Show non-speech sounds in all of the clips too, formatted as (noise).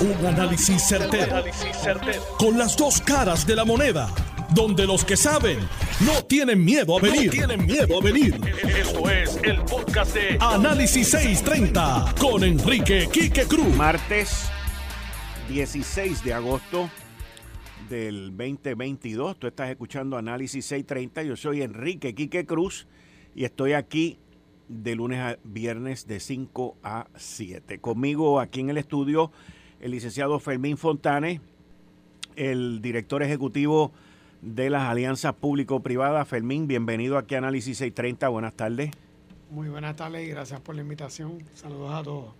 Un análisis certero, Con las dos caras de la moneda. Donde los que saben no tienen miedo a venir. tienen miedo a venir. Esto es el podcast de Análisis 630 con Enrique Quique Cruz. Martes 16 de agosto del 2022. Tú estás escuchando Análisis 630. Yo soy Enrique Quique Cruz y estoy aquí de lunes a viernes de 5 a 7. Conmigo aquí en el estudio el licenciado Fermín Fontane, el director ejecutivo de las alianzas público-privadas. Fermín, bienvenido aquí a Análisis 630. Buenas tardes. Muy buenas tardes y gracias por la invitación. Saludos a todos.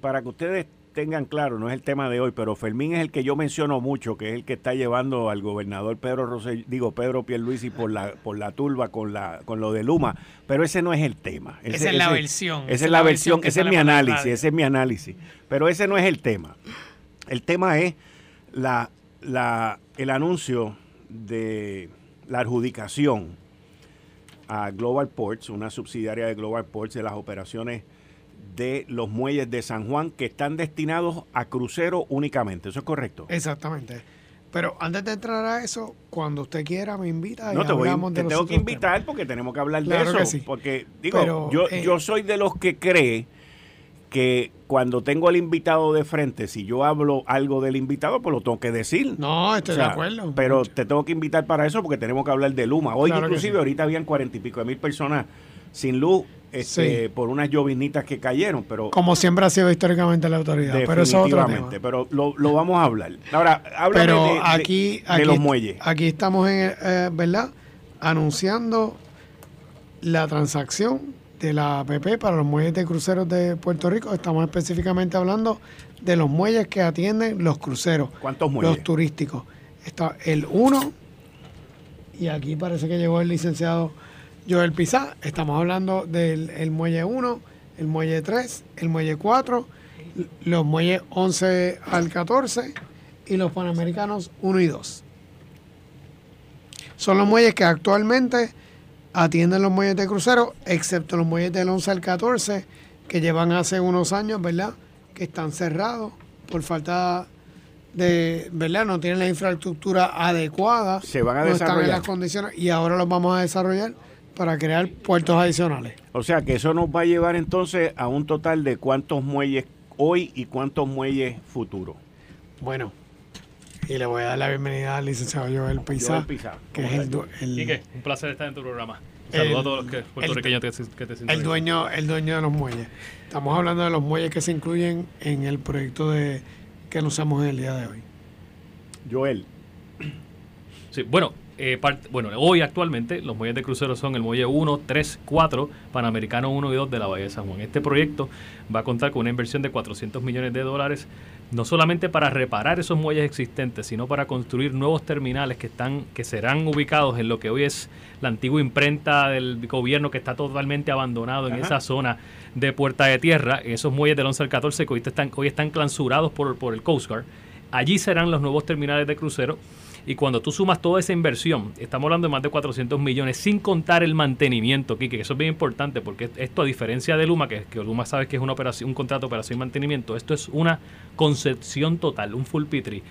Para que ustedes tengan claro, no es el tema de hoy, pero Fermín es el que yo menciono mucho, que es el que está llevando al gobernador Pedro Rossell, digo Pedro Pierluisi por la por la turba con la con lo de Luma, pero ese no es el tema. esa es la versión. Esa es la versión, ese es mi análisis, ese es mi análisis, pero ese no es el tema. El tema es la, la el anuncio de la adjudicación a Global Ports, una subsidiaria de Global Ports de las operaciones de los muelles de San Juan que están destinados a crucero únicamente. ¿Eso es correcto? Exactamente. Pero antes de entrar a eso, cuando usted quiera me invita y no, te, voy, te tengo que invitar porque tenemos que hablar de eso. Porque digo, yo, eh, yo soy de los que cree que cuando tengo al invitado de frente, si yo hablo algo del invitado, pues lo tengo que decir. No, estoy de acuerdo. Pero te tengo que invitar para eso porque tenemos que hablar de Luma. Hoy inclusive ahorita habían cuarenta y pico de mil personas sin luz este, por unas llovinitas que cayeron, pero... Como siempre ha sido históricamente la autoridad, pero eso es otro tema. pero lo, vamos a hablar. Ahora, háblame de, aquí, los muelles. Aquí estamos, en, eh, ¿verdad? Anunciando la transacción de la APP para los muelles de cruceros de Puerto Rico. Estamos específicamente hablando de los muelles que atienden los cruceros. ¿Cuántos muelles? Los turísticos. Está el 1, y aquí parece que llegó el licenciado Joel Pizá, estamos hablando del muelle 1, el muelle 3, el muelle 4, los muelles 11 al 14 y los panamericanos 1 y 2. Son los muelles que actualmente atienden los muelles de crucero, excepto los muelles del 11 al 14, que llevan hace unos años, ¿verdad? Que están cerrados por falta de, ¿verdad? No tienen la infraestructura adecuada. Se van a no desarrollar. Están en las condiciones y ahora los vamos a desarrollar para crear puertos adicionales. O sea que eso nos va a llevar entonces a un total de cuántos muelles hoy y cuántos muelles futuros. Bueno, y le voy a dar la bienvenida al licenciado Joel Pizá, que es el, el un placer estar en tu programa. Saludos a todos los puertorriqueños que, te el dueño, el dueño de los muelles. Estamos hablando de los muelles que se incluyen en el proyecto de que anunciamos en el día de hoy. Joel. Sí, bueno, eh, bueno, hoy actualmente los muelles de crucero son el muelle 1, 3, 4, Panamericano 1 y 2 de la Bahía de San Juan. Este proyecto va a contar con una inversión de 400 millones de dólares, no solamente para reparar esos muelles existentes, sino para construir nuevos terminales que, están, que serán ubicados en lo que hoy es la antigua imprenta del gobierno que está totalmente abandonado en esa zona de Puerta de Tierra, esos muelles del 11 al 14 que hoy están, hoy están clausurados por, por el Coast Guard. Allí serán los nuevos terminales de crucero y cuando tú sumas toda esa inversión, estamos hablando de más de 400 millones, sin contar el mantenimiento, Kike, que eso es bien importante, porque esto a diferencia de Luma, que, que Luma sabes que es una operación, un contrato de operación y mantenimiento, esto es una concepción total, un full pitri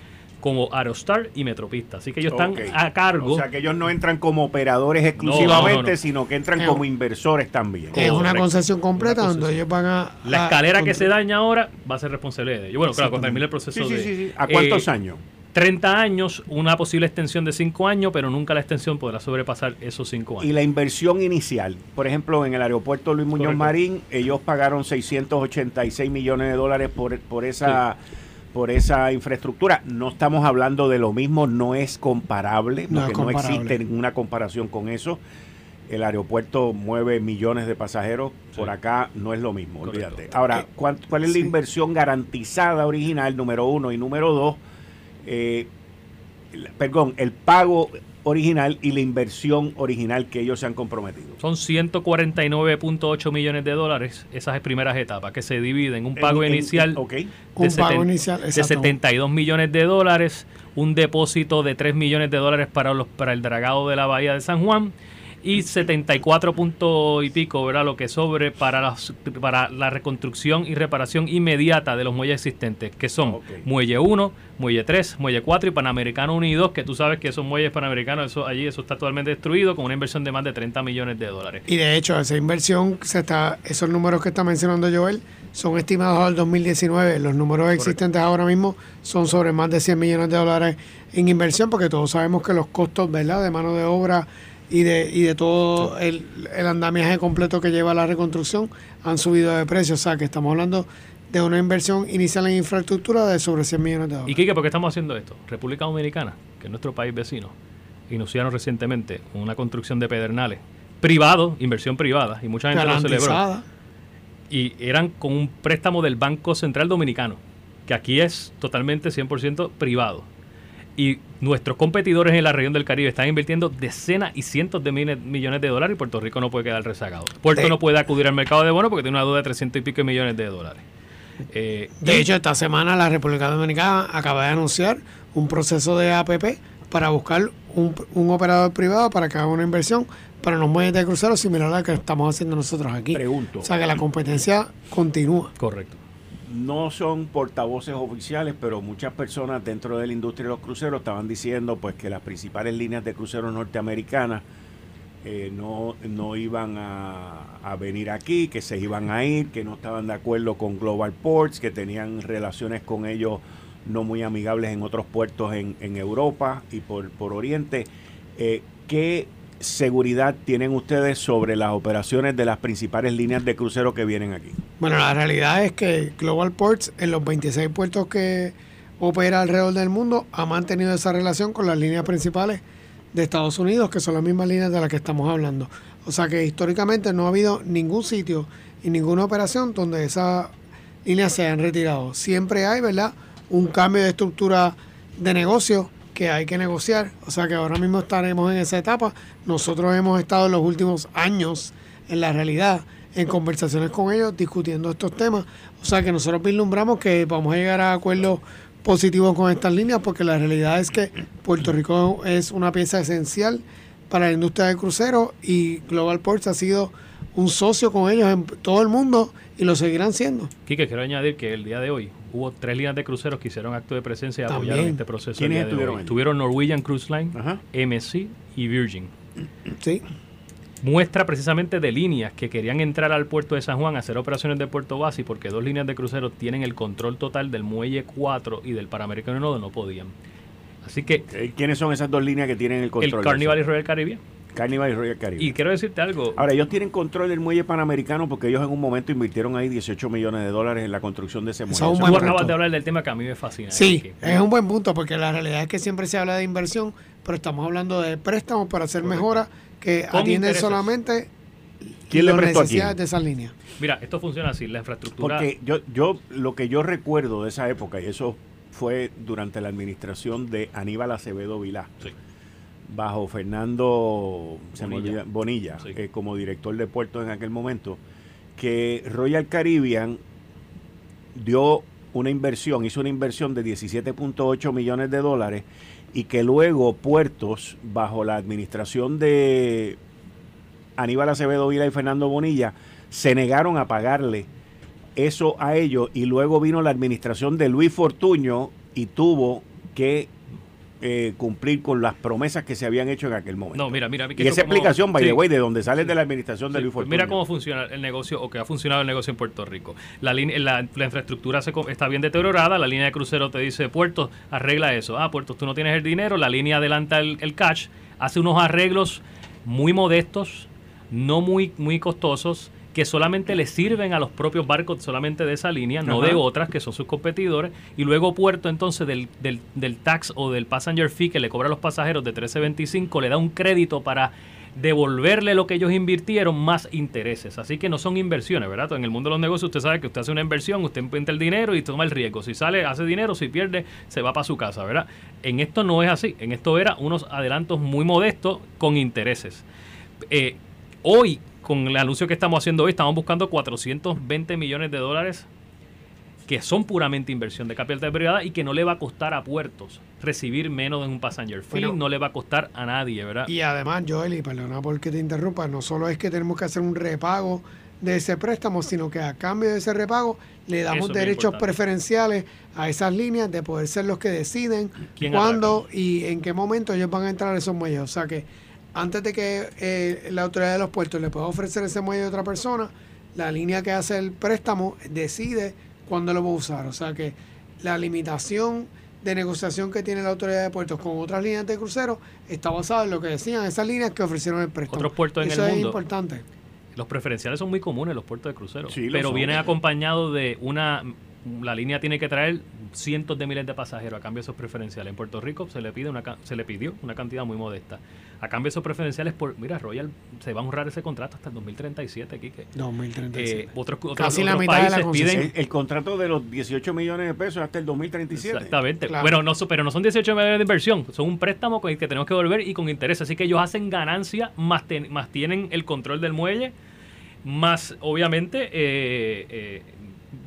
como Aerostar y Metropista. Así que ellos están a cargo. O sea, que ellos no entran como operadores exclusivamente, sino que entran como inversores también. Es una concesión completa donde ellos van a... La escalera que se daña ahora va a ser responsabilidad de ellos. Bueno, claro, cuando termine el proceso sí, de... Sí, sí. ¿A cuántos eh, años? 30 años, una posible extensión de 5 años, pero nunca la extensión podrá sobrepasar esos 5 años. Y la inversión inicial, por ejemplo, en el aeropuerto Luis Muñoz Marín, ellos pagaron 686 millones de dólares por, por esa... por esa infraestructura. No estamos hablando de lo mismo, no es comparable, no, porque no existe ninguna comparación con eso. El aeropuerto mueve millones de pasajeros, por acá no es lo mismo, olvídate. Ahora, eh, ¿cuál, es la inversión garantizada original, número uno? Y número dos, eh, perdón, el pago original y la inversión original que ellos se han comprometido. Son 149.8 millones de dólares esas primeras etapas que se dividen. Un pago inicial, de, un pago inicial de 72 millones de dólares, un depósito de 3 millones de dólares para, los, para el dragado de la Bahía de San Juan y 74 puntos y pico, ¿verdad? Lo que sobre para la, para la reconstrucción y reparación inmediata de los muelles existentes, que son Muelle 1, Muelle 3, Muelle 4 y Panamericano 1 y 2, que tú sabes que esos muelles panamericanos, eso allí eso está totalmente destruido con una inversión de más de 30 millones de dólares. Y de hecho, esa inversión, se está esos números que está mencionando Joel, son estimados al 2019. Los números existentes ahora mismo son sobre más de 100 millones de dólares en inversión, porque todos sabemos que los costos ¿verdad? de mano de obra y de, y de todo el, el, andamiaje completo que lleva la reconstrucción han subido de precio. O sea, que estamos hablando de una inversión inicial en infraestructura de sobre 100 millones de dólares. ¿Y qué? por qué estamos haciendo esto? República Dominicana, que es nuestro país vecino, iniciaron recientemente una construcción de pedernales privado, inversión privada, y mucha gente lo celebró. Y eran con un préstamo del Banco Central Dominicano, que aquí es totalmente 100% privado y nuestros competidores en la región del Caribe están invirtiendo decenas y cientos de millones de dólares y Puerto Rico no puede quedar rezagado. Puerto no puede acudir al mercado de bonos porque tiene una deuda de 300 y pico millones de dólares. Eh, de hecho, esta semana la República Dominicana acaba de anunciar un proceso de APP para buscar un, un operador privado para que haga una inversión para los muelles de cruceros similar a la que estamos haciendo nosotros aquí. Pregunto. O sea que la competencia continúa. Correcto no son portavoces oficiales, pero muchas personas dentro de la industria de los cruceros estaban diciendo pues que las principales líneas de cruceros norteamericanas eh, no, no iban a, venir aquí, que se iban a ir, que no estaban de acuerdo con Global Ports, que tenían relaciones con ellos no muy amigables en otros puertos en, en Europa y por, por Oriente. Eh, ¿Qué seguridad tienen ustedes sobre las operaciones de las principales líneas de crucero que vienen aquí? Bueno, la realidad es que Global Ports en los 26 puertos que opera alrededor del mundo ha mantenido esa relación con las líneas principales de Estados Unidos, que son las mismas líneas de las que estamos hablando. O sea que históricamente no ha habido ningún sitio y ninguna operación donde esas líneas se hayan retirado. Siempre hay, ¿verdad? Un cambio de estructura de negocio que hay que negociar. O sea que ahora mismo estaremos en esa etapa. Nosotros hemos estado en los últimos años, en la realidad, en conversaciones con ellos, discutiendo estos temas. O sea que nosotros vislumbramos que vamos a llegar a acuerdos positivos con estas líneas, porque la realidad es que Puerto Rico es una pieza esencial para la industria del crucero y Global Ports ha sido un socio con ellos en todo el mundo y lo seguirán siendo. Quique, quiero añadir que el día de hoy hubo tres líneas de cruceros que hicieron acto de presencia y apoyaron este proceso. ¿Quiénes estuvieron? Estuvieron Norwegian Cruise Line, MC y Virgin. Sí. Muestra precisamente de líneas que querían entrar al puerto de San Juan a hacer operaciones de puerto base porque dos líneas de cruceros tienen el control total del muelle 4 y del Panamericano Nodo, no podían. Así que... ¿Quiénes son esas dos líneas que tienen el control? El Carnival y Royal Caribbean. Carnival y Royal Caribbean. Y quiero decirte algo. Ahora, ellos tienen control del muelle panamericano porque ellos en un momento invirtieron ahí 18 millones de dólares en la construcción de ese muelle. Tú acabas de hablar del tema que a mí me fascina. Sí, es un buen punto porque la realidad es que siempre se habla de inversión, pero estamos hablando de préstamos para hacer mejoras que atienden solamente ¿Quién le prestó necesidades de esa línea. Mira, esto funciona así, la infraestructura... Porque yo, yo, lo que yo recuerdo de esa época, y eso fue durante la administración de Aníbal Acevedo Vilá, sí bajo Fernando Bonilla, eh, como director de puertos en aquel momento, que Royal Caribbean dio una inversión, hizo una inversión de 17.8 millones de dólares y que luego puertos, bajo la administración de Aníbal Acevedo Vila y Fernando Bonilla, se negaron a pagarle eso a ellos y luego vino la administración de Luis Fortuño y tuvo que eh, cumplir con las promesas que se habían hecho en aquel momento. No, mira, mira. y esa explicación, by the way, de donde sale de la administración de Luis Fortuna. Mira cómo funciona el negocio o que ha funcionado el negocio en Puerto Rico. La, la, infraestructura se, está bien deteriorada, la línea de crucero te dice, Puerto, arregla eso. Ah, Puerto, tú no tienes el dinero, la línea adelanta el, el cash, hace unos arreglos muy modestos, no muy, muy costosos, que solamente le sirven a los propios barcos solamente de esa línea, no de otras que son sus competidores, y luego Puerto entonces del, del, del, tax o del passenger fee que le cobra a los pasajeros de 13.25 le da un crédito para devolverle lo que ellos invirtieron más intereses. Así que no son inversiones, ¿verdad? En el mundo de los negocios usted sabe que usted hace una inversión, usted emprende el dinero y toma el riesgo. Si sale, hace dinero, si pierde, se va para su casa, ¿verdad? En esto no es así. En esto era unos adelantos muy modestos con intereses. Eh, hoy con el anuncio que estamos haciendo hoy, estamos buscando 420 millones de dólares que son puramente inversión de capital privada y que no le va a costar a puertos recibir menos de un passenger fee, no le va a costar a nadie, ¿verdad? Y además, Joel, y perdona porque te interrumpa, no solo es que tenemos que hacer un repago de ese préstamo, sino que a cambio de ese repago le damos derechos preferenciales a esas líneas de poder ser los que deciden cuándo y en qué momento ellos van a entrar a esos muelles. O sea que antes de que eh, la autoridad de los puertos le pueda ofrecer ese muelle a otra persona, la línea que hace el préstamo decide cuándo lo va a usar. O sea que la limitación de negociación que tiene la autoridad de puertos con otras líneas de crucero está basada en lo que decían esas líneas que ofrecieron el préstamo. Otros puertos en Eso es importante. Los preferenciales son muy comunes en los puertos de crucero, pero vienen acompañados de una la línea tiene que traer cientos de miles de pasajeros a cambio de esos preferenciales. En Puerto Rico se le pide una se le pidió una cantidad muy modesta. A cambio de esos preferenciales por mira, Royal se va a honrar ese contrato hasta el 2037, Kike. 2037. Eh, otros, otros, países piden el, contrato de los 18 millones de pesos hasta el 2037. Exactamente. Bueno, no, pero no son 18 millones de inversión, son un préstamo con el que tenemos que volver y con interés, así que ellos hacen ganancia más, más tienen el control del muelle más obviamente eh, eh,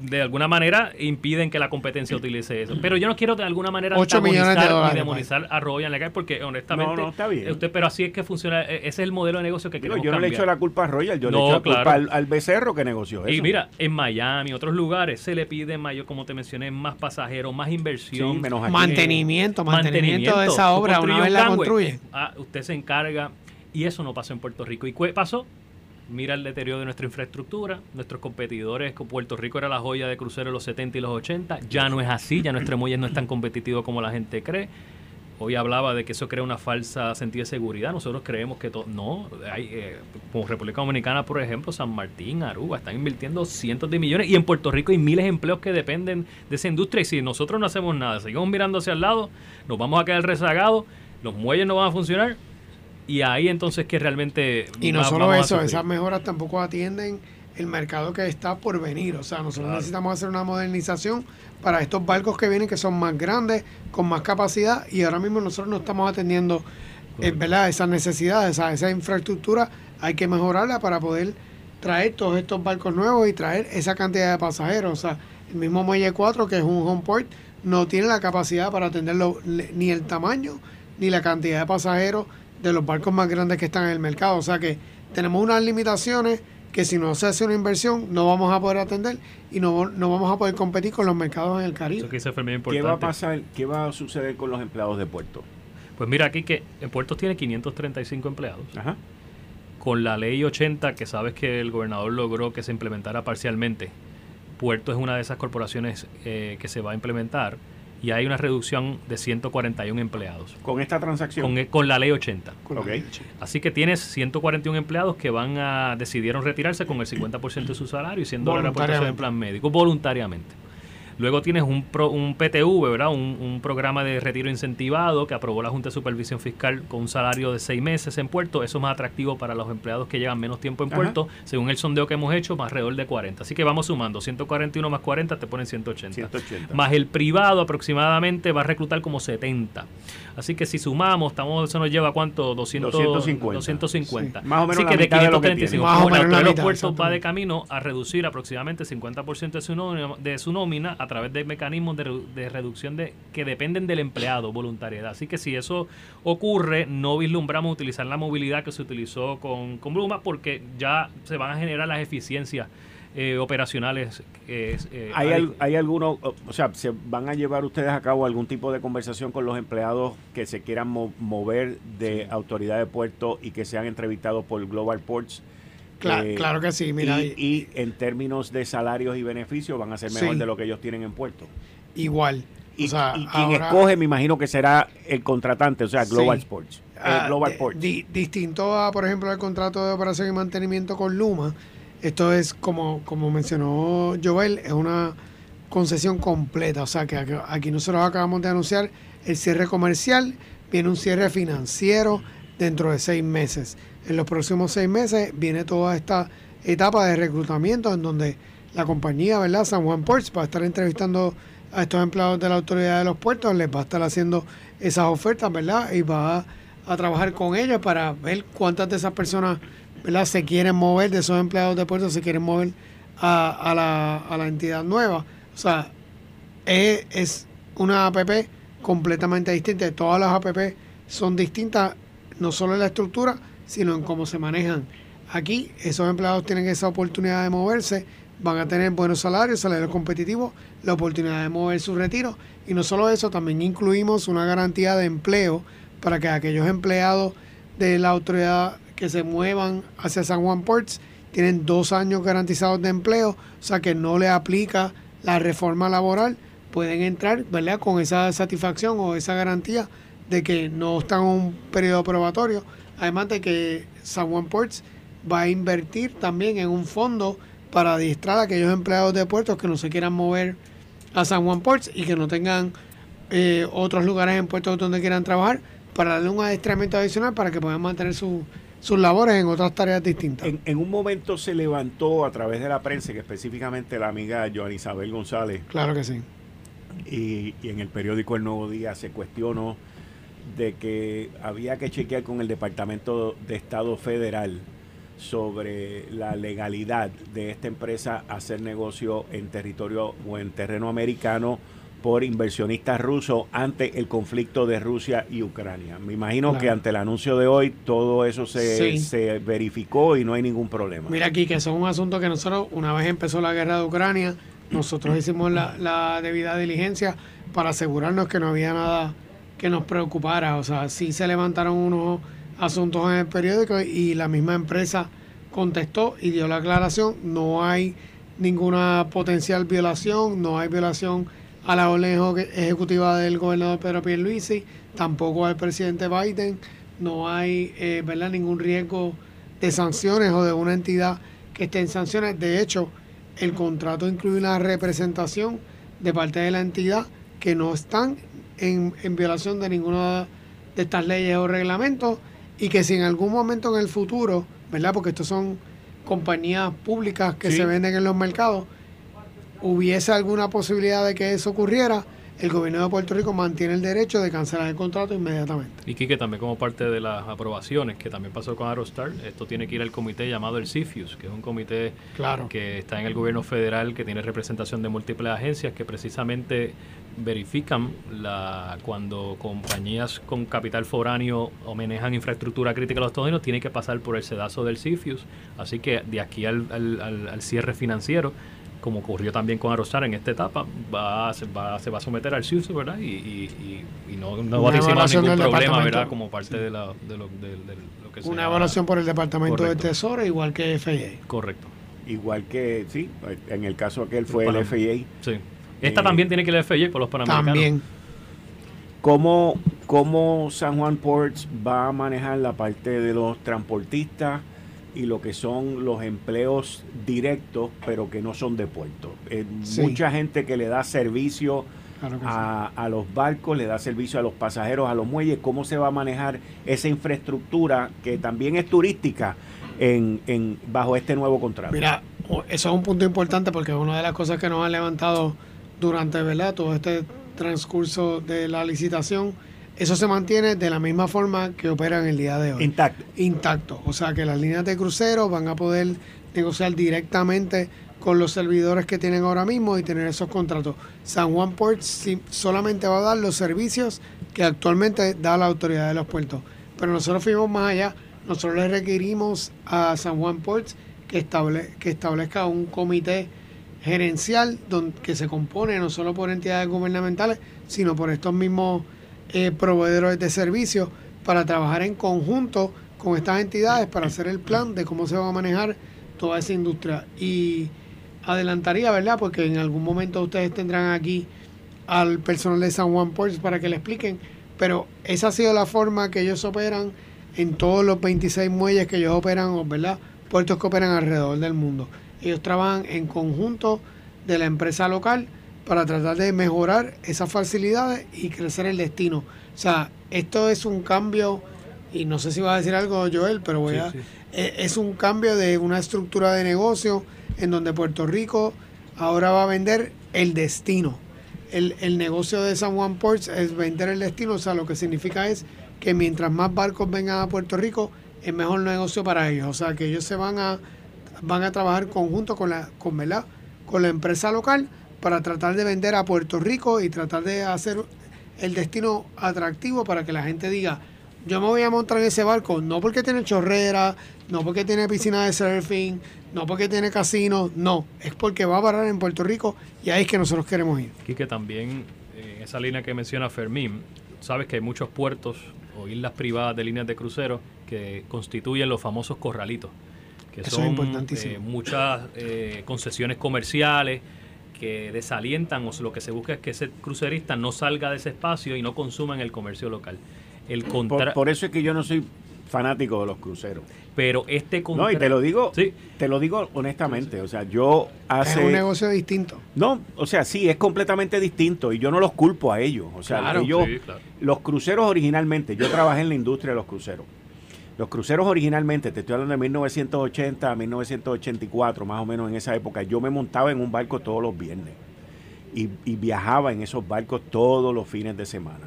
de alguna manera impiden que la competencia utilice eso. Pero yo no quiero de alguna manera demonizar, demonizar a Royal Legal porque honestamente Usted, pero así es que funciona, e, ese es el modelo de negocio que queremos Yo no le echo la culpa a Royal, yo le echo la culpa al, becerro que negoció eso. Y mira, en Miami, otros lugares se le pide mayor, como te mencioné, más pasajeros, más inversión, menos mantenimiento, mantenimiento, de esa obra una vez la construye. Ah, usted se encarga y eso no pasó en Puerto Rico. ¿Y qué pasó? Mira el deterioro de nuestra infraestructura. Nuestros competidores, Puerto Rico era la joya de crucero en los 70 y los 80. Ya no es así, ya nuestro muelle no es tan competitivo como la gente cree. Hoy hablaba de que eso crea una falsa sentido de seguridad. Nosotros creemos que todo. No, hay, eh, como República Dominicana, por ejemplo, San Martín, Aruba, están invirtiendo cientos de millones. Y en Puerto Rico hay miles de empleos que dependen de esa industria. Y si nosotros no hacemos nada, seguimos mirando hacia el lado, nos vamos a quedar rezagados, los muelles no van a funcionar y ahí entonces que realmente... Y no solo eso, esas mejoras tampoco atienden el mercado que está por venir. O sea, nosotros necesitamos hacer una modernización para estos barcos que vienen, que son más grandes, con más capacidad, y ahora mismo nosotros no estamos atendiendo eh, ¿verdad? esas necesidades, esa, esa infraestructura, hay que mejorarla para poder traer todos estos barcos nuevos y traer esa cantidad de pasajeros. O sea, el mismo Muelle 4, que es un home port, no tiene la capacidad para atenderlo ni el tamaño ni la cantidad de pasajeros de los barcos más grandes que están en el mercado. O sea que tenemos unas limitaciones que si no se hace una inversión no vamos a poder atender y no, no vamos a poder competir con los mercados en el Caribe. ¿Qué va a pasar? ¿Qué va a suceder con los empleados de puerto? Pues mira aquí que en puertos tiene 535 empleados. Con la ley 80 que sabes que el gobernador logró que se implementara parcialmente. Puerto es una de esas corporaciones eh, que se va a implementar y hay una reducción de 141 empleados. ¿Con esta transacción? Con, con la ley 80. Así que tienes 141 empleados que van a decidieron retirarse con el 50% de su salario y siendo la reportación en plan médico voluntariamente. Luego tienes un, un PTV, ¿verdad? Un, programa de retiro incentivado que aprobó la Junta de Supervisión Fiscal con un salario de seis meses en puerto. Eso es más atractivo para los empleados que llevan menos tiempo en puerto. Según el sondeo que hemos hecho, más alrededor de 40. Así que vamos sumando. 141 más 40 te ponen 180. 180. Más el privado aproximadamente va a reclutar como 70. Así que si sumamos, estamos, eso nos lleva a cuánto? 200, 250. 250. Más o menos Así que de 535. Más o menos los puertos va de camino a reducir aproximadamente 50% de su, nómina, de su nómina a través de mecanismos de, reducción de que dependen del empleado, voluntariedad. Así que si eso ocurre, no vislumbramos utilizar la movilidad que se utilizó con, con Bluma porque ya se van a generar las eficiencias eh, operacionales. Eh, ¿Hay, hay, alguno, o sea, se van a llevar ustedes a cabo algún tipo de conversación con los empleados que se quieran mover de autoridad de puerto y que sean entrevistados por Global Ports? Claro, eh, claro que sí, mira. Y, en términos de salarios y beneficios van a ser mejor de lo que ellos tienen en puerto. Igual. Y, quien escoge, me imagino que será el contratante, o sea, Global Sports. Ah, Global Ports. distinto a, por ejemplo, el contrato de operación y mantenimiento con Luma, esto es, como, como mencionó Joel, es una concesión completa. O sea que aquí nosotros acabamos de anunciar el cierre comercial, viene un cierre financiero dentro de seis meses. En los próximos seis meses viene toda esta etapa de reclutamiento en donde la compañía, ¿verdad? San Juan Ports va a estar entrevistando a estos empleados de la autoridad de los puertos, les va a estar haciendo esas ofertas, ¿verdad? Y va a, a trabajar con ellos para ver cuántas de esas personas se quieren mover de esos empleados de puerto, se quieren mover a, la, a la entidad nueva. O sea, es, una APP completamente distinta. Todas las APP son distintas, no solo en la estructura, sino en cómo se manejan. Aquí esos empleados tienen esa oportunidad de moverse, van a tener buenos salarios, salarios competitivos, la oportunidad de mover su retiro. Y no solo eso, también incluimos una garantía de empleo para que aquellos empleados de la autoridad que se muevan hacia San Juan Ports tienen dos años garantizados de empleo, o sea que no le aplica la reforma laboral, pueden entrar ¿verdad? con esa satisfacción o esa garantía de que no están en un periodo probatorio. Además de que San Juan Ports va a invertir también en un fondo para adiestrar a aquellos empleados de puertos que no se quieran mover a San Juan Ports y que no tengan eh, otros lugares en puertos donde quieran trabajar para darle un adiestramiento adicional para que puedan mantener sus labores en otras tareas distintas. En, un momento se levantó a través de la prensa, que específicamente la amiga Joan Isabel González. Claro que sí. Y, y en el periódico El Nuevo Día se cuestionó de que había que chequear con el Departamento de Estado Federal sobre la legalidad de esta empresa hacer negocio en territorio o en terreno americano por inversionistas rusos ante el conflicto de Rusia y Ucrania. Me imagino que ante el anuncio de hoy todo eso se, se, verificó y no hay ningún problema. Mira aquí que eso es un asunto que nosotros, una vez empezó la guerra de Ucrania, nosotros hicimos la, la debida diligencia para asegurarnos que no había nada que nos preocupara. O sea, sí se levantaron unos asuntos en el periódico y la misma empresa contestó y dio la aclaración. No hay ninguna potencial violación, no hay violación a la orden ejecutiva del gobernador Pedro Pierluisi, tampoco al presidente Biden, no hay eh, ¿verdad? ningún riesgo de sanciones o de una entidad que esté en sanciones. De hecho, el contrato incluye una representación de parte de la entidad que no están en, en violación de ninguna de estas leyes o reglamentos y que si en algún momento en el futuro, ¿verdad? Porque estos son compañías públicas que se venden en los mercados, hubiese alguna posibilidad de que eso ocurriera, el gobierno de Puerto Rico mantiene el derecho de cancelar el contrato inmediatamente. Y Quique, también como parte de las aprobaciones, que también pasó con Aerostar, esto tiene que ir al comité llamado el CIFIUS, que es un comité que está en el gobierno federal, que tiene representación de múltiples agencias, que precisamente verifican la cuando compañías con capital foráneo o manejan infraestructura crítica a los Estados Unidos, tiene que pasar por el sedazo del CIFIUS. Así que de aquí al, al cierre financiero, como ocurrió también con Arostar en esta etapa, va, se, va, se va a someter al CIUS, ¿verdad? Y, y, y, no, no va a tener ningún problema, ¿verdad? Como parte de, la, de, lo, de, lo que Una evaluación por el Departamento de Tesoro, igual que FIA. Correcto. Igual que, sí, en el caso aquel fue el, FIA. Sí. Esta eh, también tiene que ir el FIA por los panamericanos. También. ¿Cómo, ¿Cómo San Juan Ports va a manejar la parte de los transportistas? Y lo que son los empleos directos, pero que no son de puerto. Eh, mucha gente que le da servicio a, los barcos, le da servicio a los pasajeros, a los muelles, cómo se va a manejar esa infraestructura que también es turística en, en bajo este nuevo contrato. Mira, eso es un punto importante porque es una de las cosas que nos han levantado durante ¿verdad? todo este transcurso de la licitación eso se mantiene de la misma forma que opera en el día de hoy. Intacto. Intacto. O sea que las líneas de crucero van a poder negociar directamente con los servidores que tienen ahora mismo y tener esos contratos. San Juan Ports solamente va a dar los servicios que actualmente da la autoridad de los puertos. Pero nosotros fuimos más allá. Nosotros le requerimos a San Juan Ports que, estable, que establezca un comité gerencial donde, que se compone no solo por entidades gubernamentales, sino por estos mismos eh, proveedores de servicios para trabajar en conjunto con estas entidades para hacer el plan de cómo se va a manejar toda esa industria. Y adelantaría, ¿verdad? Porque en algún momento ustedes tendrán aquí al personal de San Juan Ports para que le expliquen, pero esa ha sido la forma que ellos operan en todos los 26 muelles que ellos operan, ¿verdad? Puertos que operan alrededor del mundo. Ellos trabajan en conjunto de la empresa local para tratar de mejorar esas facilidades y crecer el destino. O sea, esto es un cambio, y no sé si va a decir algo Joel, pero voy a... E, es un cambio de una estructura de negocio en donde Puerto Rico ahora va a vender el destino. El, el negocio de San Juan Ports es vender el destino, o sea, lo que significa es que mientras más barcos vengan a Puerto Rico, es mejor negocio para ellos. O sea, que ellos se van a van a trabajar conjunto con la con, con la empresa local para tratar de vender a Puerto Rico y tratar de hacer el destino atractivo para que la gente diga, yo me voy a montar en ese barco, no porque tiene chorrera, no porque tiene piscina de surfing, no porque tiene casino, no, es porque va a parar en Puerto Rico y ahí es que nosotros queremos ir. Y que también en esa línea que menciona Fermín, sabes que hay muchos puertos o islas privadas de líneas de crucero que constituyen los famosos corralitos, que son eh, muchas eh, concesiones comerciales que desalientan o lo que se busca es que ese crucerista no salga de ese espacio y no consuma en el comercio local. El por, por, eso es que yo no soy fanático de los cruceros. Pero este No, y te lo digo, sí. te lo digo honestamente, o sea, yo hace Es un negocio distinto. No, o sea, sí, es completamente distinto y yo no los culpo a ellos, o sea, ellos los cruceros originalmente, yo trabajé en la industria de los cruceros. Los cruceros originalmente, te estoy hablando de 1980 a 1984, más o menos en esa época, yo me montaba en un barco todos los viernes y, viajaba en esos barcos todos los fines de semana.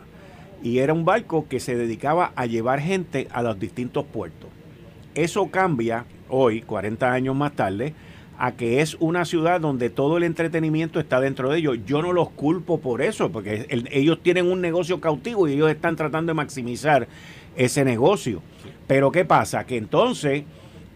Y era un barco que se dedicaba a llevar gente a los distintos puertos. Eso cambia hoy, 40 años más tarde, a que es una ciudad donde todo el entretenimiento está dentro de ellos. Yo no los culpo por eso, porque ellos tienen un negocio cautivo y ellos están tratando de maximizar ese negocio. Pero ¿qué pasa? Que entonces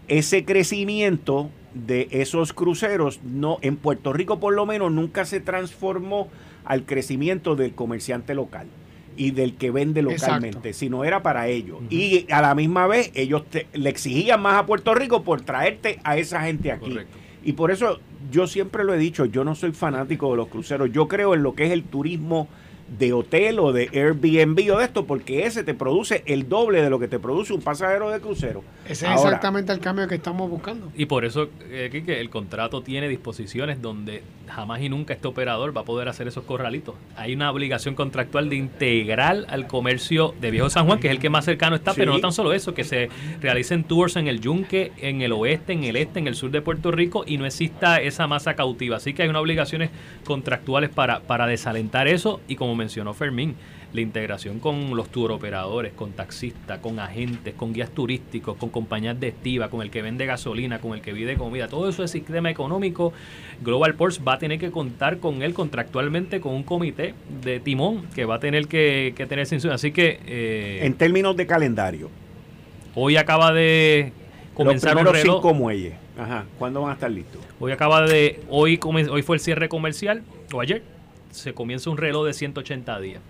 ese crecimiento de esos cruceros no en Puerto Rico por lo menos nunca se transformó al crecimiento del comerciante local y del que vende localmente, sino era para ellos. Y a la misma vez ellos le exigían más a Puerto Rico por traerte a esa gente aquí. Y por eso yo siempre lo he dicho, yo no soy fanático de los cruceros, yo creo en lo que es el turismo de hotel o de Airbnb o de esto, porque ese te produce el doble de lo que te produce un pasajero de crucero. Ese es exactamente el cambio que estamos buscando. Y por eso, eh, que el contrato tiene disposiciones donde jamás y nunca este operador va a poder hacer esos corralitos. Hay una obligación contractual de integrar al comercio de Viejo San Juan, que es el que más cercano está, pero no tan solo eso, que se realicen tours en el Yunque, en el oeste, en el este, en el sur de Puerto Rico y no exista esa masa cautiva. Así que hay unas obligaciones contractuales para, para desalentar eso y como mencionó Fermín, la integración con los tour operadores, con taxistas, con agentes, con guías turísticos, con compañías de estiva, con el que vende gasolina, con el que vende comida, todo eso es sistema económico. Global Ports va a tener que contar con él contractualmente con un comité de timón que va a tener que, tener censura. Así que... Eh, en términos de calendario. Hoy acaba de comenzar los cinco muelles. Ajá. ¿Cuándo van a estar listos? Hoy acaba de... Hoy, hoy fue el cierre comercial, o ayer se comienza un reloj de 180 días.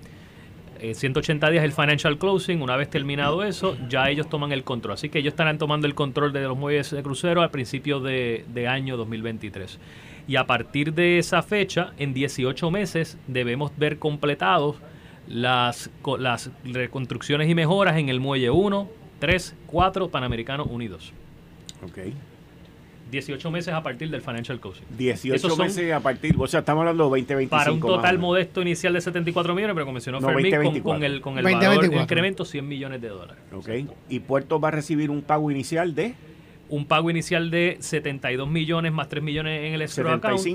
180 eh, días el financial closing, una vez terminado eso, ya ellos toman el control. Así que ellos estarán tomando el control de los muelles de crucero al principio de, año 2023. Y a partir de esa fecha, en 18 meses, debemos ver completados las, reconstrucciones y mejoras en el muelle 1, 3, 4, Panamericano Unidos. Ok. 18 meses a partir del financial closing. 18 meses a partir, o sea, estamos hablando de 2025. Para un total modesto inicial de 74 millones, pero como mencionó no, Fermín, con, el, con el valor, incremento 100 millones de dólares. Ok. ¿Y Puerto va a recibir un pago inicial de? Un pago inicial de 72 millones más 3 millones en el escrow account,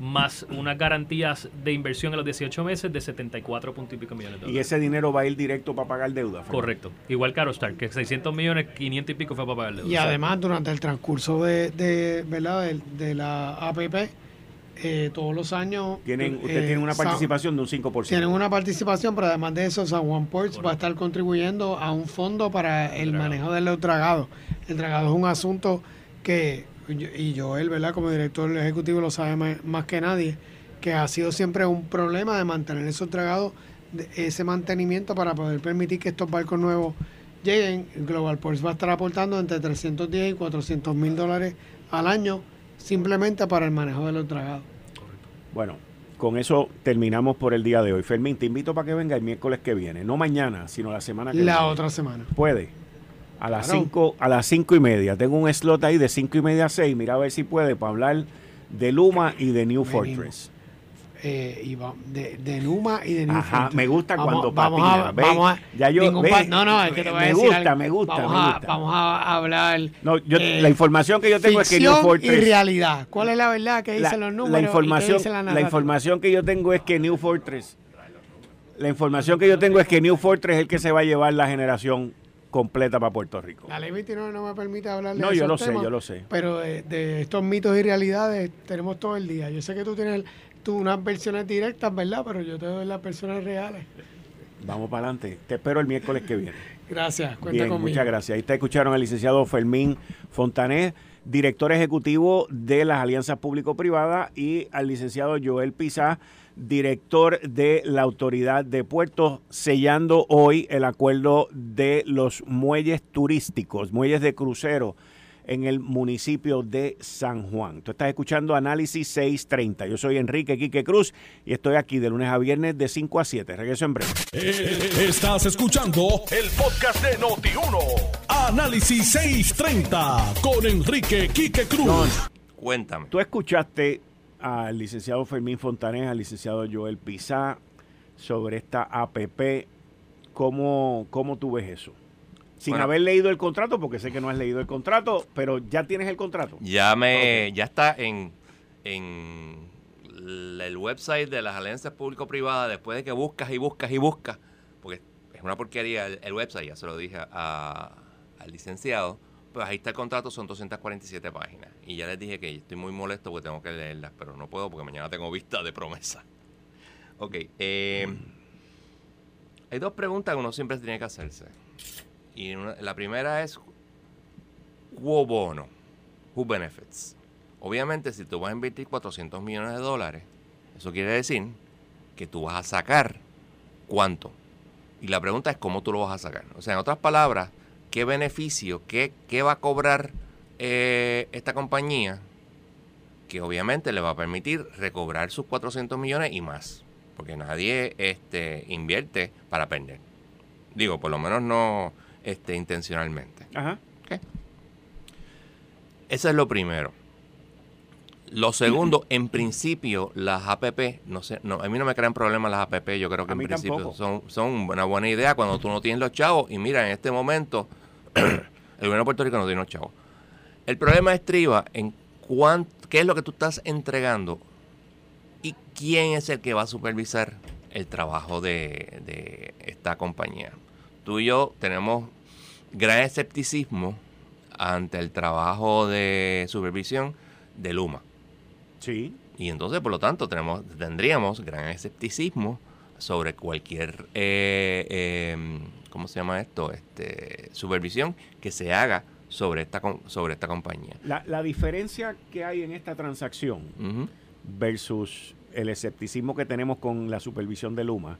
más unas garantías de inversión en los 18 meses de 74 puntos y pico millones de dólares. Y ese dinero va a ir directo para pagar deuda. Correcto. Igual que Star, que 600 millones, 500 y pico fue para pagar deuda. Y además, durante el transcurso de, de, ¿verdad? de la APP, eh, todos los años. Tienen, usted tiene una participación de un 5%. Tienen una participación, pero además de eso, San Juan Ports va a estar contribuyendo a un fondo para el, manejo de los dragados. El dragado es un asunto que, y Joel, ¿verdad? Como director ejecutivo lo sabe más, que nadie, que ha sido siempre un problema de mantener esos dragados, ese mantenimiento para poder permitir que estos barcos nuevos lleguen. Global Ports va a estar aportando entre 310 y 400 mil dólares al año simplemente para el manejo de los dragados. Bueno, con eso terminamos por el día de hoy. Fermín, te invito para que venga el miércoles que viene, no mañana, sino la semana que viene. La otra semana. Puede. A las 5 a las cinco y media. Tengo un slot ahí de cinco y media a 6. Mira a ver si puede para hablar de Luma y de New Fortress eh, y de, de, Numa y de New Ajá, me gusta cuando vamos A, vamos a, ya yo, no, no, es que te voy a decir gusta, me gusta, vamos, me gusta. A, vamos a hablar. No, yo, eh, la información que yo tengo es que New Fortress. y realidad. ¿Cuál es la verdad que dicen los números? La información, la, información que yo tengo es que New Fortress. La información que yo tengo es que New Fortress es el que se va a llevar la generación completa para Puerto Rico. La ley 29 no me permite hablar de No, yo lo sé, yo lo sé. Pero de, de, estos mitos y realidades tenemos todo el día. Yo sé que tú tienes tú unas versiones directas, ¿verdad? Pero yo te doy las versiones reales. Vamos para adelante. Te espero el miércoles que viene. Gracias, cuenta conmigo. Muchas gracias. Ahí está escucharon al licenciado Fermín Fontanés, director ejecutivo de las alianzas público-privadas, y al licenciado Joel Pizá, director de la Autoridad de Puertos, sellando hoy el acuerdo de los muelles turísticos, muelles de crucero en el municipio de San Juan. Tú estás escuchando Análisis 630. Yo soy Enrique Quique Cruz y estoy aquí de lunes a viernes de 5 a 7. Regreso en breve. Eh, estás escuchando el podcast de Noti1. Análisis 630 con Enrique Quique Cruz. cuéntame. Tú escuchaste al licenciado Fermín Fontanés, al licenciado Joel Pizá sobre esta APP. ¿Cómo, cómo tú ves eso? Sin haber leído el contrato, porque sé que no has leído el contrato, pero ya tienes el contrato. Ya me, ya está en, en el website de las alianzas público-privadas, después de que buscas y buscas y buscas, porque es una porquería el, website, ya se lo dije al licenciado, pues ahí está el contrato, son 247 páginas. Y ya les dije que estoy muy molesto porque tengo que leerlas, pero no puedo porque mañana tengo vista de promesa. Ok, eh, hay dos preguntas que uno siempre tiene que hacerse. Y la primera es quo bono, who benefits. Obviamente, si tú vas a invertir 400 millones de dólares, eso quiere decir que tú vas a sacar cuánto. Y la pregunta es cómo tú lo vas a sacar. O sea, en otras palabras, ¿qué beneficio, qué, qué va a cobrar eh, esta compañía? Que obviamente le va a permitir recobrar sus 400 millones y más. Porque nadie este, invierte para perder. Digo, por lo menos no, este, intencionalmente. Ajá. Eso es lo primero. Lo segundo, (clears throat) en principio, las APP, no sé, no, a mí no me crean problemas las APP, yo creo que en principio son, son una buena idea cuando tú no tienes los chavos. Y mira, en este momento, (clears throat) el gobierno de Puerto Rico no tiene los chavos. El problema estriba en qué es lo que tú estás entregando y quién es el que va a supervisar el trabajo de, de esta compañía tú y yo tenemos gran escepticismo ante el trabajo de supervisión de Luma. Sí. Y entonces, por lo tanto, tenemos, tendríamos gran escepticismo sobre cualquier, eh, em, ¿cómo se llama esto? Este, supervisión que se haga sobre esta, sobre esta compañía. La, diferencia que hay en esta transacción versus el escepticismo que tenemos con la supervisión de Luma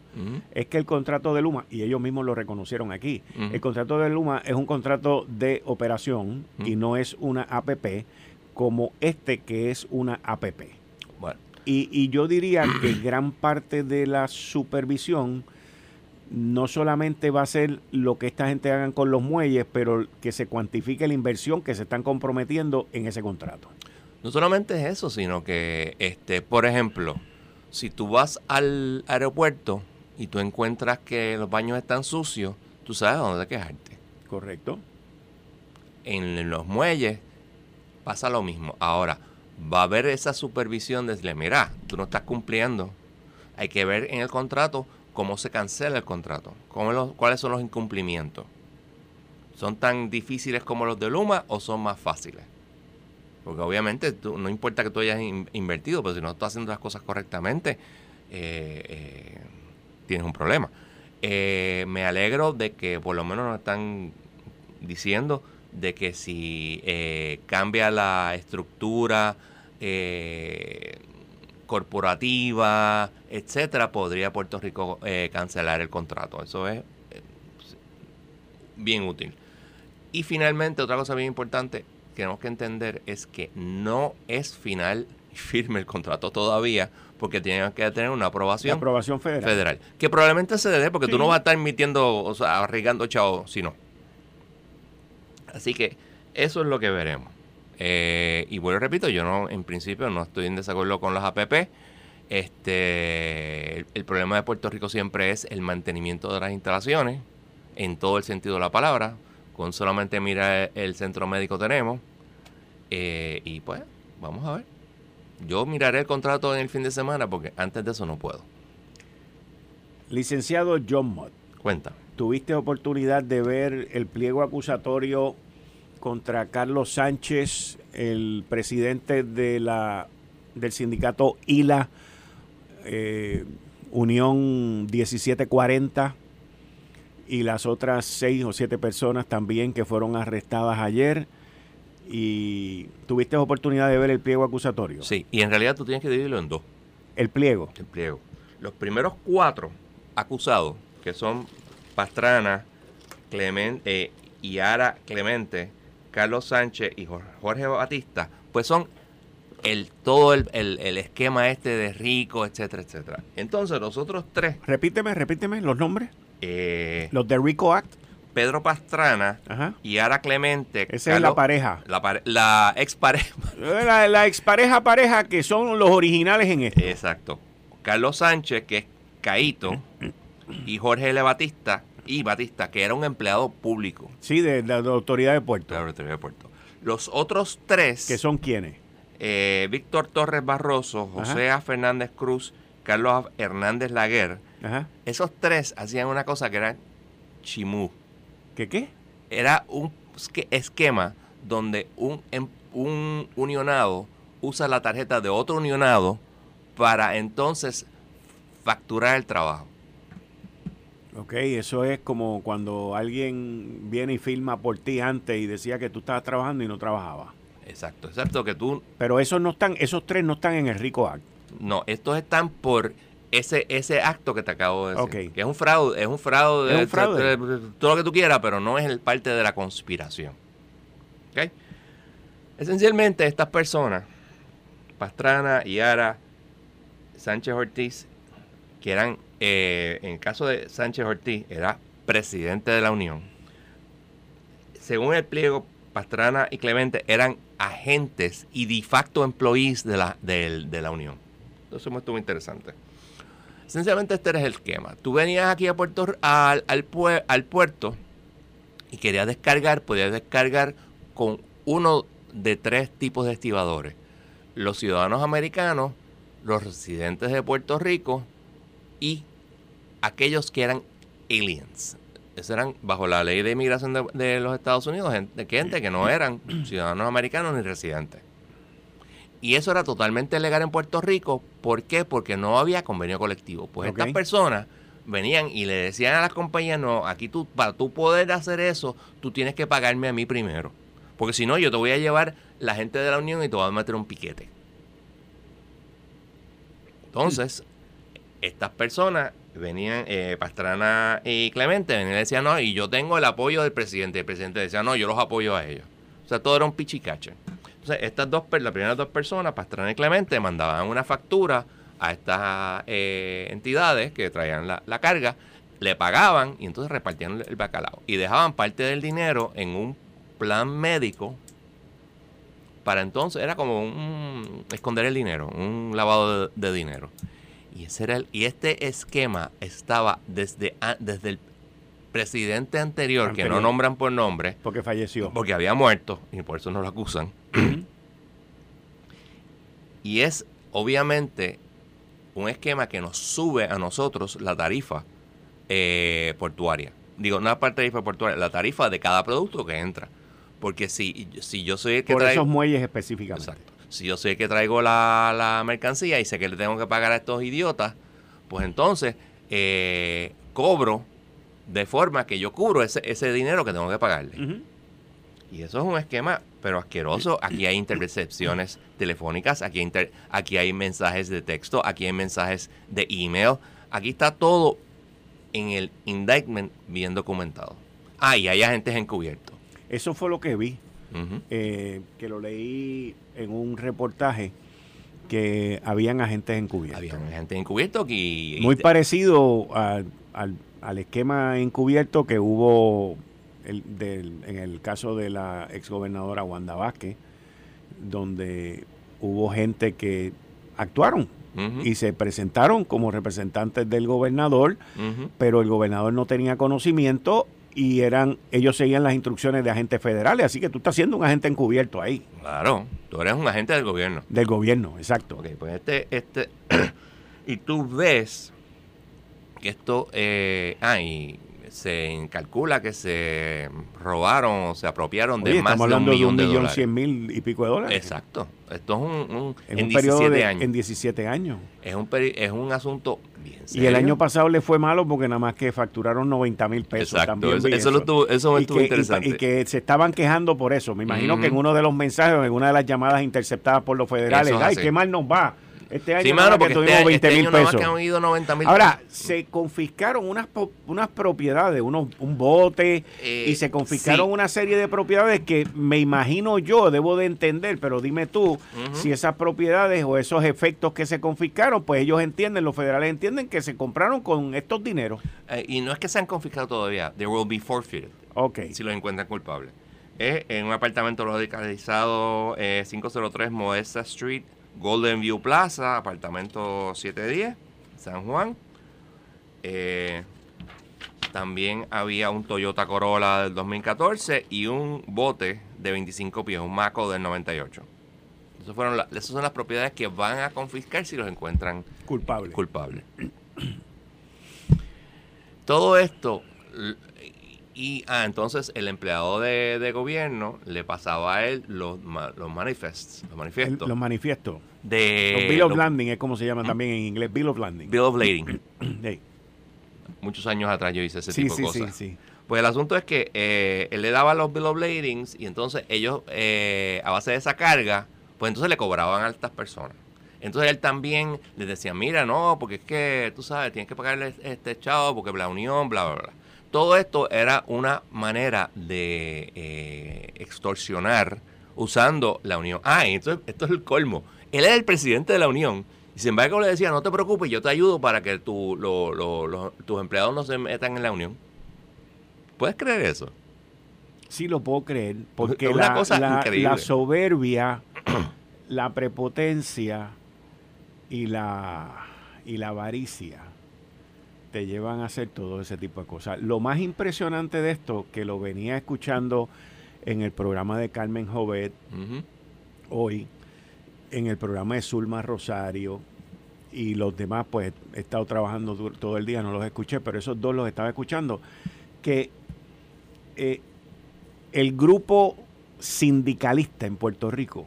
es que el contrato de Luma, y ellos mismos lo reconocieron aquí, el contrato de Luma es un contrato de operación y no es una APP como este que es una APP. Bueno. Y, y yo diría que (clears throat) gran parte de la supervisión no solamente va a ser lo que esta gente hagan con los muelles, pero que se cuantifique la inversión que se están comprometiendo en ese contrato. No solamente es eso, sino que, este, por ejemplo, si tú vas al aeropuerto y tú encuentras que los baños están sucios, tú sabes dónde quejarte. Correcto. En los muelles pasa lo mismo. Ahora, va a haber esa supervisión de decirle, mira, tú no estás cumpliendo. Hay que ver en el contrato cómo se cancela el contrato, cómo cuáles son los incumplimientos. ¿Son tan difíciles como los de Luma o son más fáciles? Porque obviamente no importa que tú hayas invertido, pero si no estás haciendo las cosas correctamente, eh, eh, tienes un problema. Eh, me alegro de que por lo menos nos están diciendo de que si cambia la estructura corporativa, etcétera, podría Puerto Rico cancelar el contrato. Eso es bien útil. Y finalmente, otra cosa bien importante, tenemos que entender es que no es final y firme el contrato todavía porque tiene que tener una aprobación, aprobación federal. Que probablemente se dé porque tú no vas a estar emitiendo, o sea, arriesgando chao, si no. Así que eso es lo que veremos. Eh, y bueno, repito, yo no, en principio no estoy en desacuerdo con las APP. Este, el, problema de Puerto Rico siempre es el mantenimiento de las instalaciones, en todo el sentido de la palabra con solamente mirar el centro médico tenemos. Eh, y pues, vamos a ver. Yo miraré el contrato en el fin de semana porque antes de eso no puedo. Licenciado John Mott. Cuenta. ¿Tuviste oportunidad de ver el pliego acusatorio contra Carlos Sánchez, el presidente de la, del sindicato ILA, eh, Unión 1740 y las otras seis o siete personas también que fueron arrestadas ayer. ¿Y tuviste oportunidad de ver el pliego acusatorio? Sí, y en realidad tú tienes que dividirlo en dos. El pliego. El pliego. Los primeros cuatro acusados, que son Pastrana, Clemente, eh, Yara Clemente, Carlos Sánchez y Jorge Batista, pues son el todo el, esquema este de rico, etcétera, etcétera. Entonces, los otros tres. Repíteme, repíteme los nombres. Eh, los de Rico Act. Pedro Pastrana y Ara Clemente. Esa es la pareja. La, la expareja. (laughs) La, la expareja pareja que son los originales en esto. Exacto. Carlos Sánchez, que es Caito, y Jorge L. Batista, y Batista, que era un empleado público. Sí, de, la autoridad de puerto. De la autoridad de puerto. Los otros tres. ¿Que son quiénes? Eh, Víctor Torres Barroso, José A. Fernández Cruz, Carlos Hernández Laguer. Esos tres hacían una cosa que era chimú. ¿Qué qué? Era un esquema donde un, em, un unionado usa la tarjeta de otro unionado para entonces facturar el trabajo. Ok, eso es como cuando alguien viene y firma por ti antes y decía que tú estabas trabajando y no trabajaba. Exacto, excepto que tú... Pero esos no están, esos tres no están en el Rico Act. No, estos están por ese ese acto que te acabo de decir. Que es un fraude, es un fraude, ¿Es un fraude? todo lo que tú quieras, pero no es el parte de la conspiración. ¿Ok? Esencialmente estas personas, Pastrana, Yara, Sánchez Ortiz, que eran, eh, en el caso de Sánchez Ortiz, era presidente de la Unión. Según el pliego, Pastrana y Clemente eran agentes y de facto employees de la, de, la Unión. Entonces estuvo interesante. Esencialmente este era el esquema. Tú venías aquí a Puerto, al, al, al puerto y querías descargar, podías descargar con uno de tres tipos de estibadores. Los ciudadanos americanos, los residentes de Puerto Rico y aquellos que eran aliens, esos eran bajo la ley de inmigración de, los Estados Unidos, gente, gente que no eran ciudadanos americanos ni residentes. Y eso era totalmente legal en Puerto Rico. ¿Por qué? Porque no había convenio colectivo. Pues estas personas venían y le decían a las compañías, no, aquí tú, para tú poder hacer eso, tú tienes que pagarme a mí primero. Porque si no, yo te voy a llevar la gente de la Unión y te voy a meter un piquete. Entonces, estas personas venían, eh, Pastrana y Clemente, venían y decían, no, y yo tengo el apoyo del presidente. El presidente decía, no, yo los apoyo a ellos. O sea, todo era un pichicache. Entonces, estas dos, las primeras dos personas, Pastrana y Clemente, mandaban una factura a estas eh, entidades que traían la, carga, le pagaban y entonces repartían el bacalao. Y dejaban parte del dinero en un plan médico para entonces, era como un esconder el dinero, un lavado de dinero. Y, ese era el, y este esquema estaba desde, desde el presidente anterior, que no nombran por nombre. Porque falleció. Porque había muerto, y por eso no lo acusan. (clears throat) y es obviamente un esquema que nos sube a nosotros la tarifa eh, portuaria. Digo, no la tarifa portuaria, la tarifa de cada producto que entra. Porque si, si yo soy el que Por esos muelles específicamente. Exacto si yo sé que traigo la, mercancía y sé que le tengo que pagar a estos idiotas, pues entonces eh, cobro de forma que yo cubro ese, ese dinero que tengo que pagarle. Y eso es un esquema, pero asqueroso. Aquí hay intercepciones telefónicas, aquí hay, aquí hay mensajes de texto, aquí hay mensajes de email. Aquí está todo en el indictment bien documentado. Ah, y hay agentes encubiertos. Eso fue lo que vi. Eh, que lo leí en un reportaje que habían agentes encubiertos. Habían agentes encubiertos. Muy parecido al, al, esquema encubierto que hubo el, en el caso de la exgobernadora Wanda Vázquez, donde hubo gente que actuaron y se presentaron como representantes del gobernador, pero el gobernador no tenía conocimiento y eran ellos seguían las instrucciones de agentes federales, así que tú estás siendo un agente encubierto ahí. Claro, tú eres un agente del gobierno. Del gobierno, exacto. Ok, pues este, este, (clears throat) y tú ves que esto, eh, ah, y se calcula que se robaron o se apropiaron Oye, de más de un de millón un de millón dólares. cien mil y pico de dólares. Exacto. Esto es un, un- En, en, un periodo 17 de, años. en 17 años. Es un es un asunto bien Y serio. el año pasado le fue malo porque nada más que facturaron 90 mil pesos. Exacto, También eso- lo estuvo- eso y estuvo que, y- interesante. Y, que se estaban quejando por eso. Me imagino que en uno de los mensajes, en una de las llamadas interceptadas por los federales, es ay, así. qué mal nos va. Este año Sí, nada mano, más que porque tuvimos este, 20 este mil pesos. que han oído 90 mil Ahora, se confiscaron unas, unas propiedades, unos, un bote, Eh, y se confiscaron sí. una serie de propiedades que me imagino yo, debo de entender, pero dime tú, si esas propiedades o esos efectos que se confiscaron, pues ellos entienden, los federales entienden que se compraron con estos dineros. Eh, y no es que se han confiscado todavía, they will be forfeited Ok. si los encuentran culpables. Es en un apartamento localizado eh, 503 Modesta Street, Golden View Plaza, apartamento 710, San Juan. Eh, también había un Toyota Corolla del 2014 y un bote de 25 pies, un Maco del 98. Esos fueron la- esas son las propiedades que van a confiscar si los encuentran Culpable. culpable. Todo esto, y ah, entonces el empleado de, de gobierno le pasaba a él los, los manifests, los El- manifiestos los manifiestos. de los Bill of los Landing es como se llaman también en inglés, Bill of Landing. Bill of Lading. (clears throat) Sí. Muchos años atrás yo hice ese Sí, tipo sí, de sí, cosas. sí. Pues el asunto es que eh, él le daba los Bill of Ladings y entonces ellos, eh, a base de esa carga, pues entonces le cobraban a estas personas. Entonces él también les decía, mira, no, porque es que, tú sabes, tienes que pagarle este chavo porque la unión, bla, bla, bla. Todo esto era una manera de eh, extorsionar usando la unión. Ah, esto, esto es el colmo. Él era el presidente de la unión. Y sin embargo le decía, no te preocupes, yo te ayudo para que tu, lo- lo- lo- tus empleados no se metan en la unión. ¿Puedes creer eso? Sí lo puedo creer, porque Es una la, cosa la- increíble. la soberbia, la prepotencia y la, y la avaricia te llevan a hacer todo ese tipo de cosas. Lo más impresionante de esto, que lo venía escuchando en el programa de Carmen Jovet hoy, en el programa de Zulma Rosario y los demás, pues he estado trabajando todo el día, no los escuché, pero esos dos los estaba escuchando, que eh, el grupo sindicalista en Puerto Rico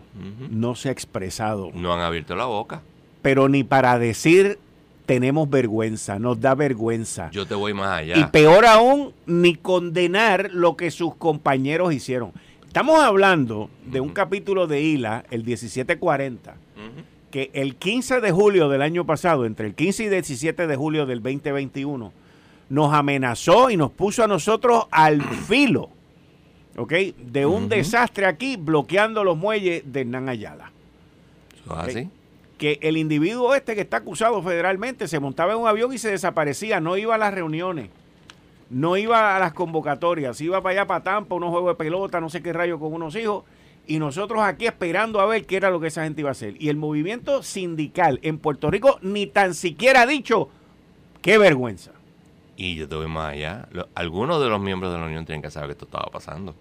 no se ha expresado, No han abierto la boca. pero ni para decir tenemos vergüenza, nos da vergüenza. Yo te voy más allá. Y peor aún, ni condenar lo que sus compañeros hicieron. Estamos hablando de un capítulo de ILA, el 1740, Ujú. que el 15 de julio del año pasado, entre el 15 y 17 de julio del 2021, nos amenazó y nos puso a nosotros al (clears throat) filo, ¿ok? De un desastre aquí bloqueando los muelles de Hernán Ayala. Es así. Que el individuo este que está acusado federalmente se montaba en un avión y se desaparecía, no iba a las reuniones, no iba a las convocatorias, iba para allá para Tampa, unos juegos de pelota, no sé qué rayo con unos hijos, y nosotros aquí esperando a ver qué era lo que esa gente iba a hacer. Y el movimiento sindical en Puerto Rico ni tan siquiera ha dicho, qué vergüenza. Y yo te voy más allá. Algunos de los miembros de la Unión tienen que saber que esto estaba pasando.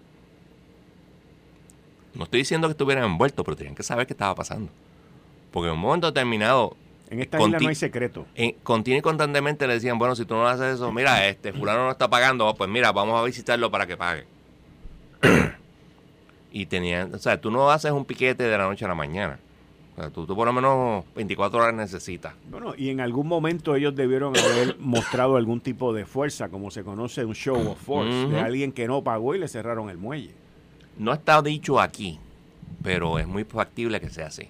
No estoy diciendo que estuvieran envueltos, pero tenían que saber que estaba pasando. Porque en un momento determinado, En esta isla no hay secreto. en, continua y constantemente le decían, bueno, si tú no haces eso, mira, (clears throat) este fulano no está pagando, pues mira, vamos a visitarlo para que pague. (clears throat) y tenían, o sea, tú no haces un piquete de la noche a la mañana. O sea, tú, tú por lo menos 24 horas necesitas. Bueno, y en algún momento ellos debieron haber (clears throat) mostrado algún tipo de fuerza, como se conoce un show of force, de alguien que no pagó y le cerraron el muelle. No está dicho aquí, pero es muy factible que sea así.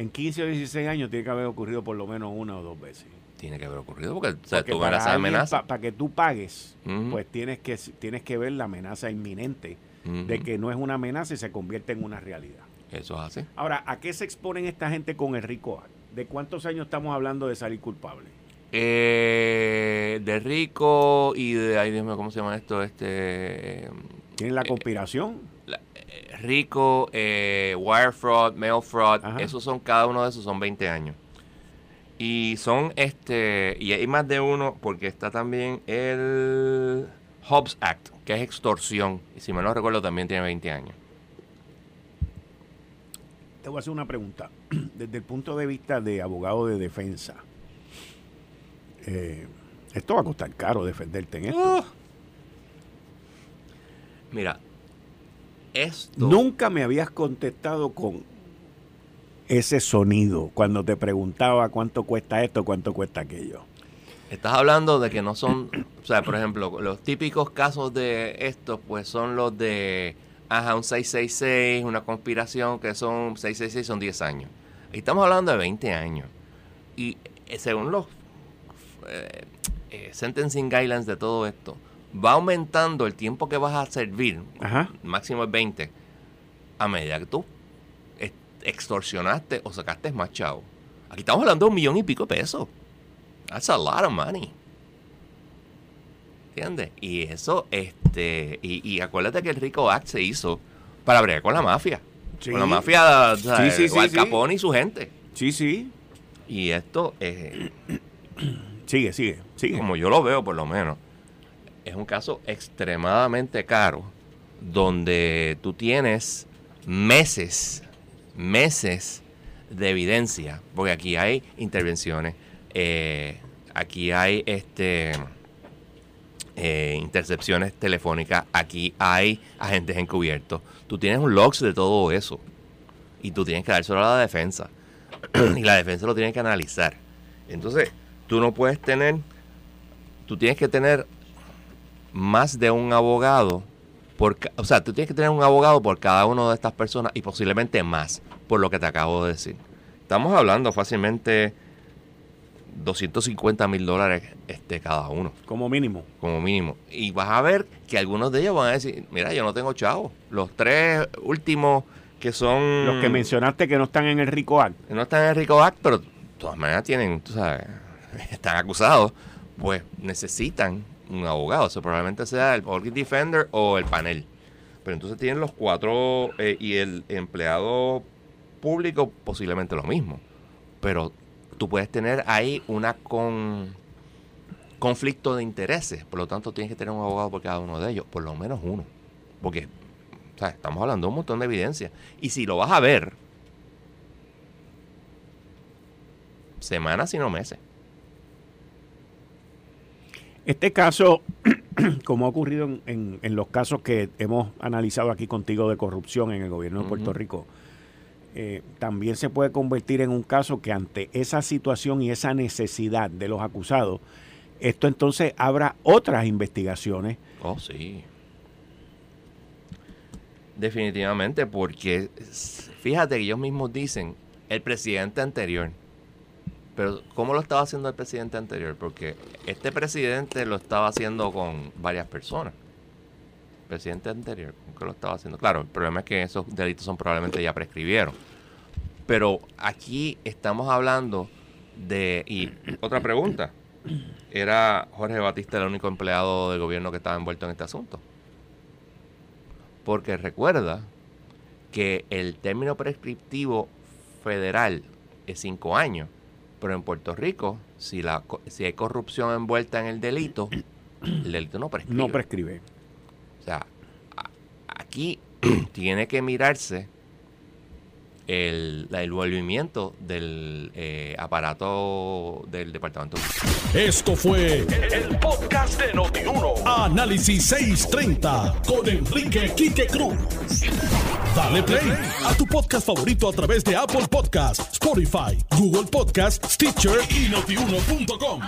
En 15 o 16 años tiene que haber ocurrido por lo menos una o dos veces. Tiene que haber ocurrido porque, o sea, Porque tú para, amenaza. pa- para que tú pagues, pues tienes que, tienes que ver la amenaza inminente de que no es una amenaza y se convierte en una realidad. Eso es así. Ahora, ¿a qué se exponen esta gente con el RICO? ¿De cuántos años estamos hablando de salir culpable? Eh, de Rico y de, ay Dios mío, ¿cómo se llama esto? Este, ¿Tienen la conspiración? eh, Rico, eh, Wire Fraud, Mail Fraud, Ajá. esos son, cada uno de esos son 20 años. Y son, este, y hay más de uno porque está también el Hobbs Act, que es extorsión. Y si me no recuerdo, también tiene 20 años. Te voy a hacer una pregunta. (clears throat) Desde el punto de vista de abogado de defensa, eh, Esto va a costar caro defenderte en esto. Uh. Mira, esto... Nunca me habías contestado con ese sonido cuando te preguntaba cuánto cuesta esto, cuánto cuesta aquello. Estás hablando de que no son, o sea, por ejemplo, los típicos casos de esto, pues son los de, ajá, un 666, una conspiración, que son 666, son 10 años. Y estamos hablando de 20 años. Y eh, según los eh, eh, sentencing guidelines de todo esto, va aumentando el tiempo que vas a servir, máximo es 20, a medida que tú extorsionaste o sacaste más chavo. Aquí estamos hablando de un millón y pico de pesos. That's a lot of money. ¿Entiendes? Y eso, este, y, acuérdate que el Rico Act se hizo para bregar con la mafia. Con la mafia, sí, sí, Al Capone y su gente. Sí, sí. Y esto, eh, sigue, sigue, sigue. Como yo lo veo, por lo menos, es un caso extremadamente caro, donde tú tienes meses meses de evidencia, porque aquí hay intervenciones, eh, aquí hay este eh, intercepciones telefónicas, aquí hay agentes encubiertos. Tú tienes un logs de todo eso y tú tienes que dárselo a la defensa (clears throat) y la defensa lo tiene que analizar. Entonces, tú no puedes tener, tú tienes que tener más de un abogado o sea, tú tienes que tener un abogado por cada una de estas personas y posiblemente más, por lo que te acabo de decir. Estamos hablando fácilmente 250 mil dólares este, cada uno. Como mínimo. Como mínimo. Y vas a ver que algunos de ellos van a decir, mira, yo no tengo chavo. Los tres últimos que son... Los que mencionaste que no están en el RICO Act. no están en el RICO Act, pero de todas maneras tienen, tú sabes, (laughs) están acusados, pues necesitan un abogado. O probablemente sea el Public Defender o el panel. Pero entonces tienen los cuatro eh, y el empleado público posiblemente lo mismo. Pero tú puedes tener ahí una con conflicto de intereses. Por lo tanto, tienes que tener un abogado por cada uno de ellos, por lo menos uno. Porque estamos hablando de un montón de evidencia. Y si lo vas a ver, semanas y no meses. Este caso, (clears throat) como ha ocurrido en, los casos que hemos analizado aquí contigo de corrupción en el gobierno de Puerto Rico, eh, también se puede convertir en un caso que ante esa situación y esa necesidad de los acusados, esto entonces abra otras investigaciones. Oh, sí. Definitivamente, porque fíjate que ellos mismos dicen, el presidente anterior pero ¿cómo lo estaba haciendo el presidente anterior? Porque este presidente lo estaba haciendo con varias personas. El presidente anterior, ¿cómo lo estaba haciendo? Claro, el problema es que esos delitos son probablemente ya prescribieron. Pero aquí estamos hablando de... Y otra pregunta. ¿Era Jorge Batista el único empleado del gobierno que estaba envuelto en este asunto? Porque recuerda que el término prescriptivo federal es cinco años pero en Puerto Rico, si, la, si hay corrupción envuelta en el delito, el delito no prescribe. No prescribe. O sea, aquí (clears throat) tiene que mirarse el, el volvimiento del eh, aparato del departamento. Esto fue el, podcast de Notiuno. Análisis 630 con Enrique Quique Cruz. Dale play a tu podcast favorito a través de Apple Podcasts, Spotify, Google Podcasts, Stitcher y notiuno.com.